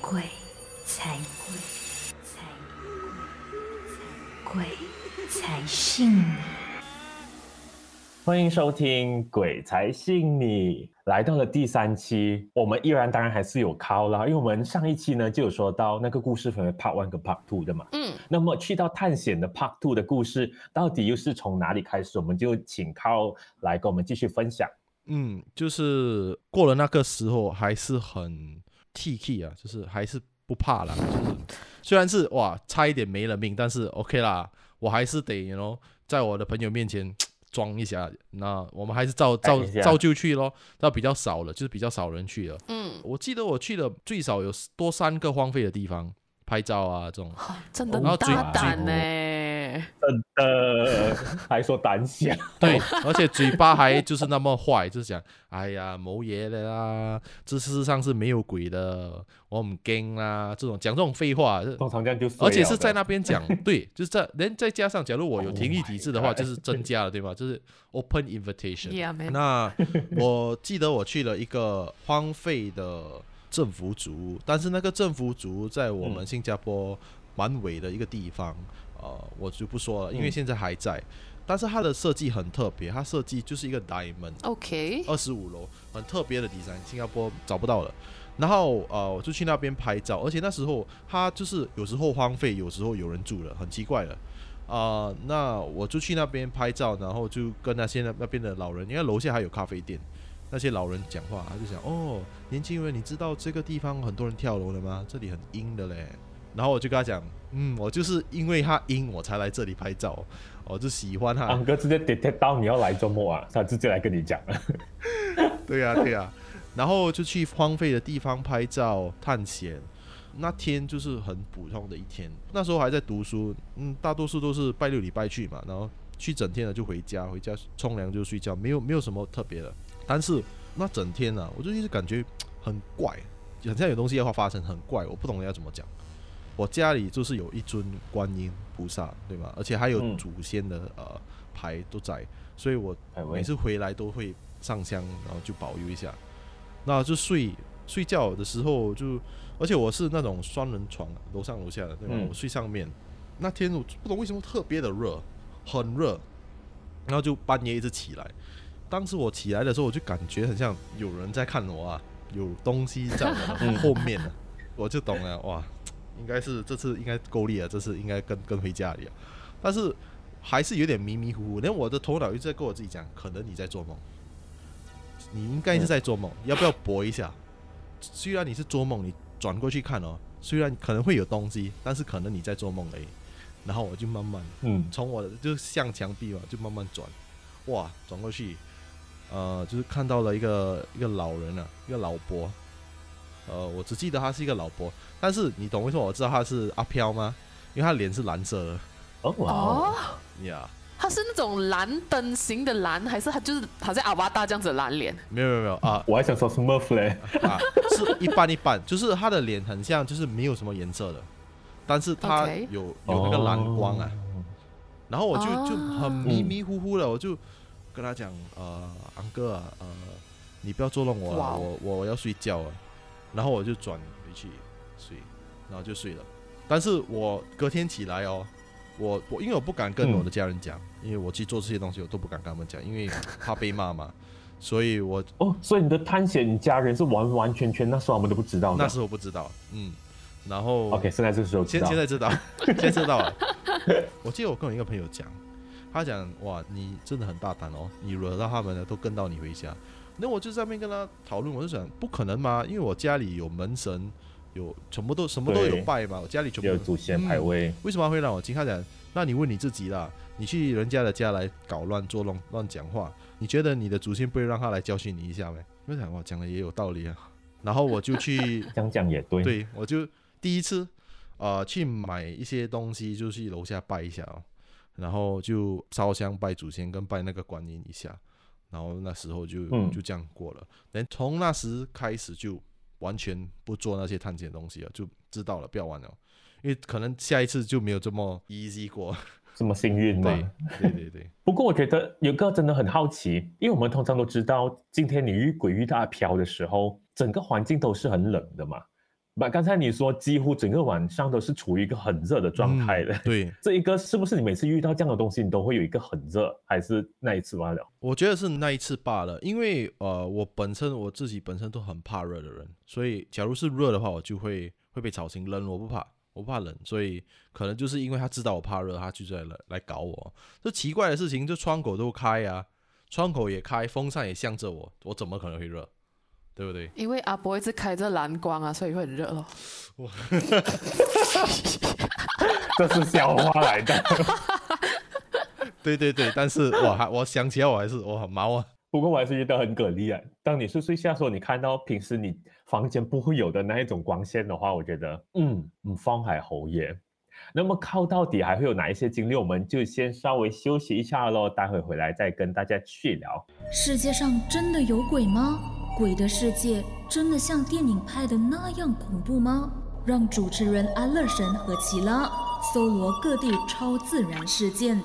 鬼才鬼才鬼才信你。欢迎收听《鬼才信你》，来到了第三期，我们依然当然还是有 call 啦，因为我们上一期呢就有说到那个故事分为 Part One 跟 Part Two 的嘛，嗯，那么去到探险的 Part Two 的故事，到底又是从哪里开始？我们就请 call 来跟我们继续分享。嗯，就是过了那个时候还是很 T K 啊，就是还是不怕啦，就是虽然是哇差一点没了命，但是 OK 啦，我还是得 you know 在我的朋友面前 装一下，那我们还是照照照旧去咯，那比较少了，就是比较少人去了。嗯，我记得我去了最少有多三个荒废的地方拍照啊，这种。真的然后最很大胆最呢。真的，还说胆小，对，而且嘴巴还就是那么坏，就是讲，哎呀，某爷的啦，这世上是没有鬼的，我唔惊啦，这种讲这种废话，通常这样就衰了的而且是在那边讲，对，就是在连再加上，假如我有停役体制的话，Oh 就是增加了，对吗？就是 open invitation。Yeah, 那我记得我去了一个荒废的政府组，但是那个政府组在我们嗯新加坡蛮尾的一个地方，呃，我就不说了，因为嗯现在还在。但是它的设计很特别，它设计就是一个 diamond，OK，二十五楼，很特别的 design，新加坡找不到了。然后呃，我就去那边拍照，而且那时候它就是有时候荒废，有时候有人住了，很奇怪的。啊、那我就去那边拍照，然后就跟那些那那边的老人，因为楼下还有咖啡店，那些老人讲话，他就讲哦，年轻人，你知道这个地方很多人跳楼的吗？这里很阴的嘞。然后我就跟他讲，嗯，我就是因为他阴，我才来这里拍照，我就喜欢它。安哥直接 detect 到你要来周末啊，他直接来跟你讲了。对呀、对呀、然后就去荒废的地方拍照探险。那天就是很普通的一天，那时候还在读书，嗯，大多数都是拜六礼拜去嘛，然后去整天了就回家，回家冲凉就睡觉，没有没有什么特别的。但是那整天呢、我就一直感觉很怪，好像有东西要发生，很怪，我不懂要怎么讲。我家里就是有一尊观音菩萨，对吗？而且还有嗯祖先的、呃牌都在，所以我每次回来都会上香，然后就保佑一下。那就睡睡觉的时候就，而且我是那种双人床，楼上楼下的，对吧？嗯我睡上面。那天我不懂为什么特别的热，很热，然后就半夜一直起来。当时我起来的时候，我就感觉很像有人在看我啊，有东西在我的 后面啊，我就懂了，哇，应该是这次应该够力了，这次应该跟跟回家里了。但是还是有点迷迷糊糊，连我的头脑一直在跟我自己讲，可能你在做梦，你应该是在做梦，要不要搏一下？虽然你是做梦，你转过去看哦，虽然可能会有东西，但是可能你在做梦而已。然后我就慢慢嗯，从我的就向墙壁嘛，就慢慢转，哇，转过去，呃，就是看到了一个一个老人啊，一个老伯，呃，我只记得他是一个老婆，但是你懂为什么我知道他是阿飘吗？因为他脸是蓝色的。哦哇哦，哦，呀他是那种蓝灯型的蓝，还是他就是好像阿瓦达这样子的蓝脸？没有没有没有。啊 我还想说 Smurf 嘞，啊，是一般一般，就是他的脸很像，就是没有什么颜色的，但是他有有那个蓝光啊。哦。然后我就就哦很迷迷糊糊的，我就跟他讲，呃，安哥啊，呃，你不要捉弄我了，我我要睡觉了。然后我就转回去睡，然后就睡了。但是我隔天起来哦，我我因为我不敢跟嗯我的家人讲，因为我去做这些东西我都不敢跟他们讲，因为怕被骂嘛。所以我哦，所以你的探险你家人是完完全全那时候我们都不知道的。那时候不知道，嗯，然后 OK，现在这个时候现现在知道，现在知道了。我记得我跟我一个朋友讲，他讲哇，你真的很大胆哦，你惹到他们了，都跟到你回家。那我就在那边跟他讨论，我就想不可能嘛，因为我家里有门神，有全部都什么都有拜嘛，我家里全部有祖先牌位，为什么会让我进？他讲，那你问你自己啦，你去人家的家来搞乱、作弄、乱讲话，你觉得你的祖先不会让他来教训你一下没？我想哇，讲的也有道理啊。然后我就去 这样讲也对。对，我就第一次呃去买一些东西，就去楼下拜一下哦，然后就烧香拜祖先跟拜那个观音一下，然后那时候就、嗯就这样过了。等从那时开始就完全不做那些探险的东西了，就知道了，不要玩了，因为可能下一次就没有这么 easy 过。这么幸运吗？对对对对，不过我觉得有个真的很好奇，因为我们通常都知道，今天你遇鬼遇到阿飘的时候，整个环境都是很冷的嘛。把刚才你说几乎整个晚上都是处于一个很热的状态的，嗯对，这一个是不是你每次遇到这样的东西，你都会有一个很热，还是那一次罢了？我觉得是那一次罢了，因为呃，我本身我自己本身都很怕热的人，所以假如是热的话，我就会会被吵醒。冷我不怕，我不怕冷，所以可能就是因为他知道我怕热，他就在来来搞我。这奇怪的事情，就窗口都开啊，窗口也开，风扇也向着我，我怎么可能会热？对不对？因为阿伯一直开着蓝光啊，所以会很热咯。这是笑话来的。对对对，但是我还我想起来我还是我很毛啊。不过我还是觉得很给力啊！当你睡睡下的时候，你看到平时你房间不会有的那一种光线的话，我觉得，嗯，嗯，方海侯爷。那么靠到底还会有哪一些经历？我们就先稍微休息一下喽，待会回来再跟大家去聊。世界上真的有鬼吗？鬼的世界真的像电影拍的那样恐怖吗？让主持人安乐神和奇拉搜罗各地超自然事件。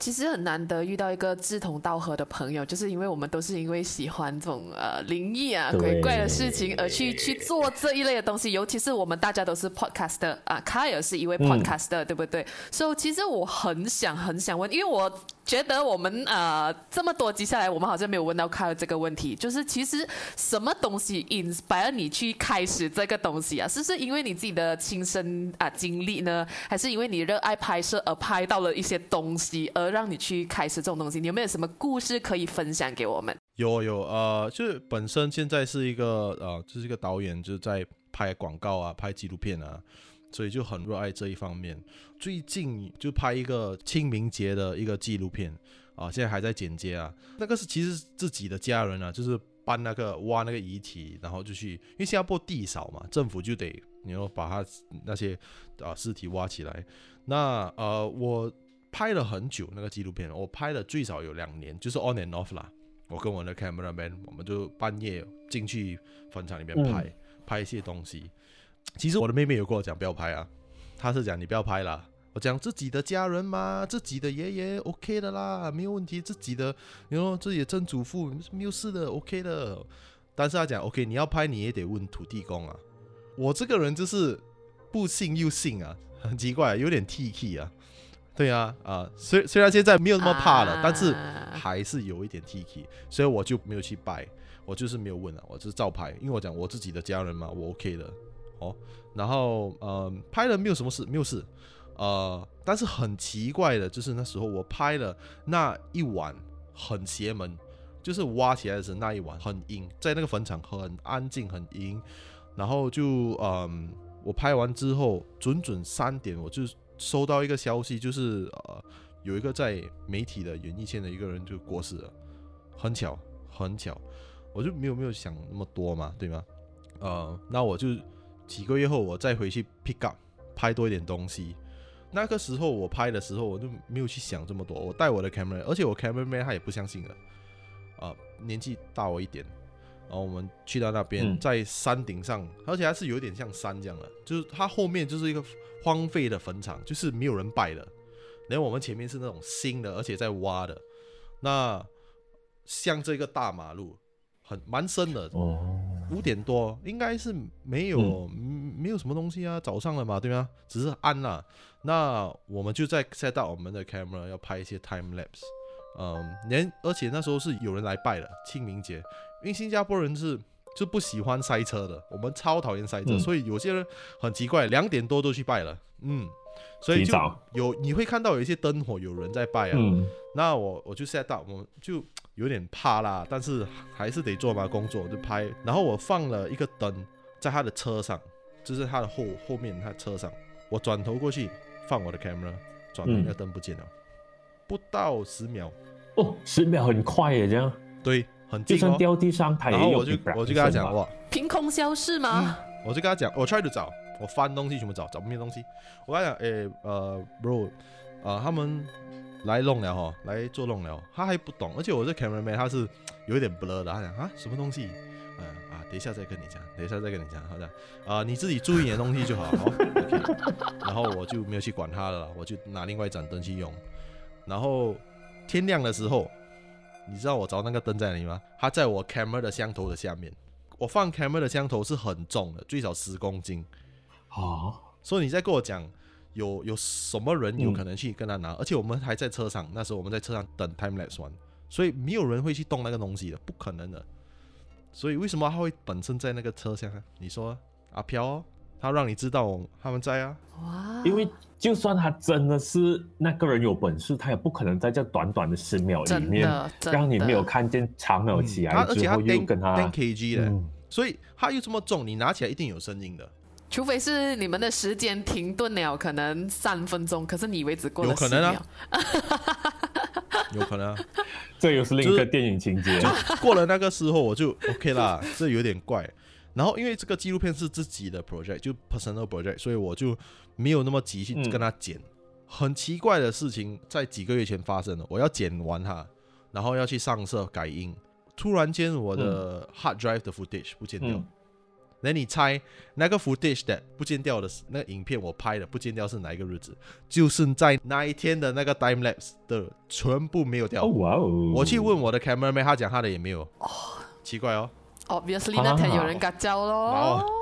其实很难得遇到一个志同道合的朋友，就是因为我们都是因为喜欢这种呃灵异啊、鬼怪的事情而去去做这一类的东西。尤其是我们大家都是 podcaster 啊，卡尔是一位嗯 podcaster，、对不对？所以其实我很想很想问，因为我觉得我们呃这么多集下来，我们好像没有问到卡尔这个问题，就是其实什么东西 inspire 你去开始这个东西啊？是是因为你自己的亲身啊经历呢，还是因为你热爱拍摄而拍到了一些东西，而让你去开始这种东西？你有没有什么故事可以分享给我们？有有呃，就是本身现在是一个呃，就是一个导演，就是在拍广告啊，拍纪录片啊，所以就很热爱这一方面。最近就拍一个清明节的一个纪录片啊，现在还在剪接啊。那个是其实自己的家人啊，就是搬那个挖那个遗体，然后就去，因为新加坡地少嘛，政府就得你要把它那些啊尸体挖起来。那呃，我拍了很久那个纪录片，我拍了最少有两年，就是 on and off 啦。我跟我的 cameraman，我们就半夜进去坟场里面拍、嗯拍一些东西。其实我的妹妹有跟我讲不要拍啊，她是讲你不要拍啦。我讲自己的家人嘛，自己的爷爷 OK 的啦，没有问题。自己的，你说自己的曾祖父没有事的，OK 的。但是他讲 OK，你要拍你也得问土地公啊。我这个人就是不信又信啊，很奇怪，有点 T K 啊。对啊，啊、虽虽然现在没有那么怕了，但是啊还是有一点 T K，所以我就没有去拜，我就是没有问啊，我就是照拍，因为我讲我自己的家人嘛，我 OK 的哦。哦然后呃，拍了没有什么事，没有事，呃，但是很奇怪的，就是那时候我拍了那一晚很邪门，就是挖起来的时候那一晚很阴，在那个坟场很安静很阴，然后就嗯，我拍完之后准准三点我就收到一个消息，就是呃有一个在媒体的演艺圈的一个人就过世了，很巧很巧，我就没有没有想那么多嘛，对吗？呃，那我就几个月后我再回去 pick up 拍多一点东西。那个时候我拍的时候，我就没有去想这么多。我带我的 camera，而且我 cameraman 他也不相信了，啊、年纪大我一点。然后我们去到那边，嗯在山顶上，而且还是有点像山这样的，就是它后面就是一个荒废的坟场，就是没有人拜的。然后我们前面是那种新的，而且在挖的。那像这个大马路，很蛮深的，哦，五点多应该是没有、嗯。没有什么东西啊，早上了嘛，对吗？只是暗了。那我们就在 set up 我们的 camera 要拍一些 time lapse，嗯，连而且那时候是有人来拜的清明节，因为新加坡人是就不喜欢塞车的，我们超讨厌塞车，嗯。所以有些人很奇怪，两点多都去拜了，嗯，所以就有你会看到有一些灯火有人在拜啊，嗯，那我我就 set up，我就有点怕啦，但是还是得做嘛工作，就拍。然后我放了一个灯在他的车上，就是他的后后面他车上。我转头过去放我的 camera，转头嗯那个灯不见了，不到十秒，哦，十秒很快耶，这样对，很就算近哦。掉地上，它也有然后我就我就跟他讲哇，凭空消失吗？我就跟他讲，我 try to 找，我翻东西全部找，找不见东西。我跟他讲，诶，呃，bro，呃，他们来弄了哈，来做弄了，他还不懂，而且我这 cameraman 他是有一点 blur 的，他讲啊，什么东西？嗯啊，等一下再跟你讲，等一下再跟你讲，好的，啊，你自己注意你的东西就好，好，OK。然后我就没有去管他了，我就拿另外一盏灯去用。然后天亮的时候，你知道我找那个灯在哪里吗？它在我 camera 的箱头的下面。我放 camera 的箱头是很重的，最少十公斤。啊，所以你在跟我讲有有什么人有嗯可能去跟他拿，而且我们还在车上，那时候我们在车上等 time lapse 玩，所以没有人会去动那个东西的，不可能的。所以为什么他会本身在那个车厢啊？你说阿飘、哦，他让你知道他们在啊？哇，因为就算他真的是那个人有本事，他也不可能在这短短的十秒里面让你没有看见长了起来他而且他之后又跟他嗯所以他又这么重，你拿起来一定有声音的，除非是你们的时间停顿了，可能三分钟，可是你以为只过了10有可能啊秒。有可能、啊。这又是另一个电影情节。过了那个时候，我就 OK 啦，这有点怪。然后因为这个纪录片是自己的 project，就 personal project，所以我就没有那么急去嗯跟他剪。很奇怪的事情在几个月前发生了，我要剪完它，然后要去上色改音，突然间我的 hard drive 的 footage 不见掉。嗯那、你猜那个 footage 的不见掉的是那个影片我拍的不见掉是哪一个日子？就是在那一天的那个 time lapse 的全部没有掉。哦哇哦！我去问我的 cameraman，他讲他的也没有。奇怪哦。Obviously 那天有人嘎胶咯后。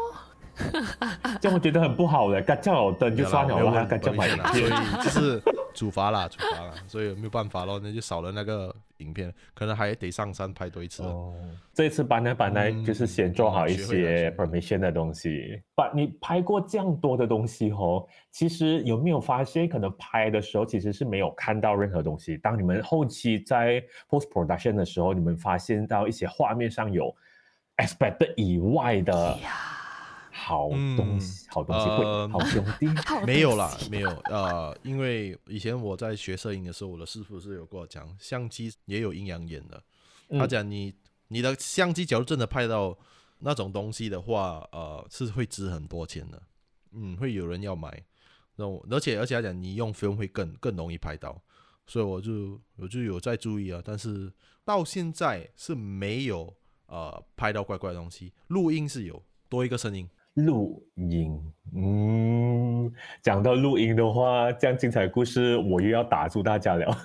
这样我觉得很不好的，嘎叫有灯就算了，我还要嘎叫买影所以片。就是处罚啦，处罚啦，所以没有办法咯，那就少了那个影片，可能还得上山拍多一次。哦，这一次搬来搬来嗯就是先做好一些 permission 的东西。把你拍过这样多的东西哦，其实有没有发现，可能拍的时候其实是没有看到任何东西。当你们后期在 post production 的时候，你们发现到一些画面上有 expected 以外的好东西，好东西会、呃好兄弟。没有啦没有。呃，因为以前我在学摄影的时候，我的师傅是有跟我讲，相机也有阴阳眼的。他嗯讲你你的相机假如真的拍到那种东西的话，呃，是会值很多钱的。嗯，会有人要买。那我而且而且他讲你用 film 会更更容易拍到，所以我就我就有在注意啊。但是到现在是没有呃拍到怪怪的东西，录音是有多一个声音。录音，嗯，讲到录音的话，这样精彩的故事我又要打住大家了，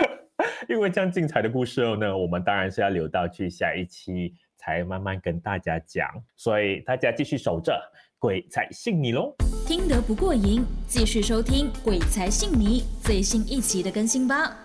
因为这样精彩的故事呢，我们当然是要留到去下一期才慢慢跟大家讲，所以大家继续守着，鬼才信你喽。听得不过瘾，继续收听《鬼才信你》最新一期的更新吧。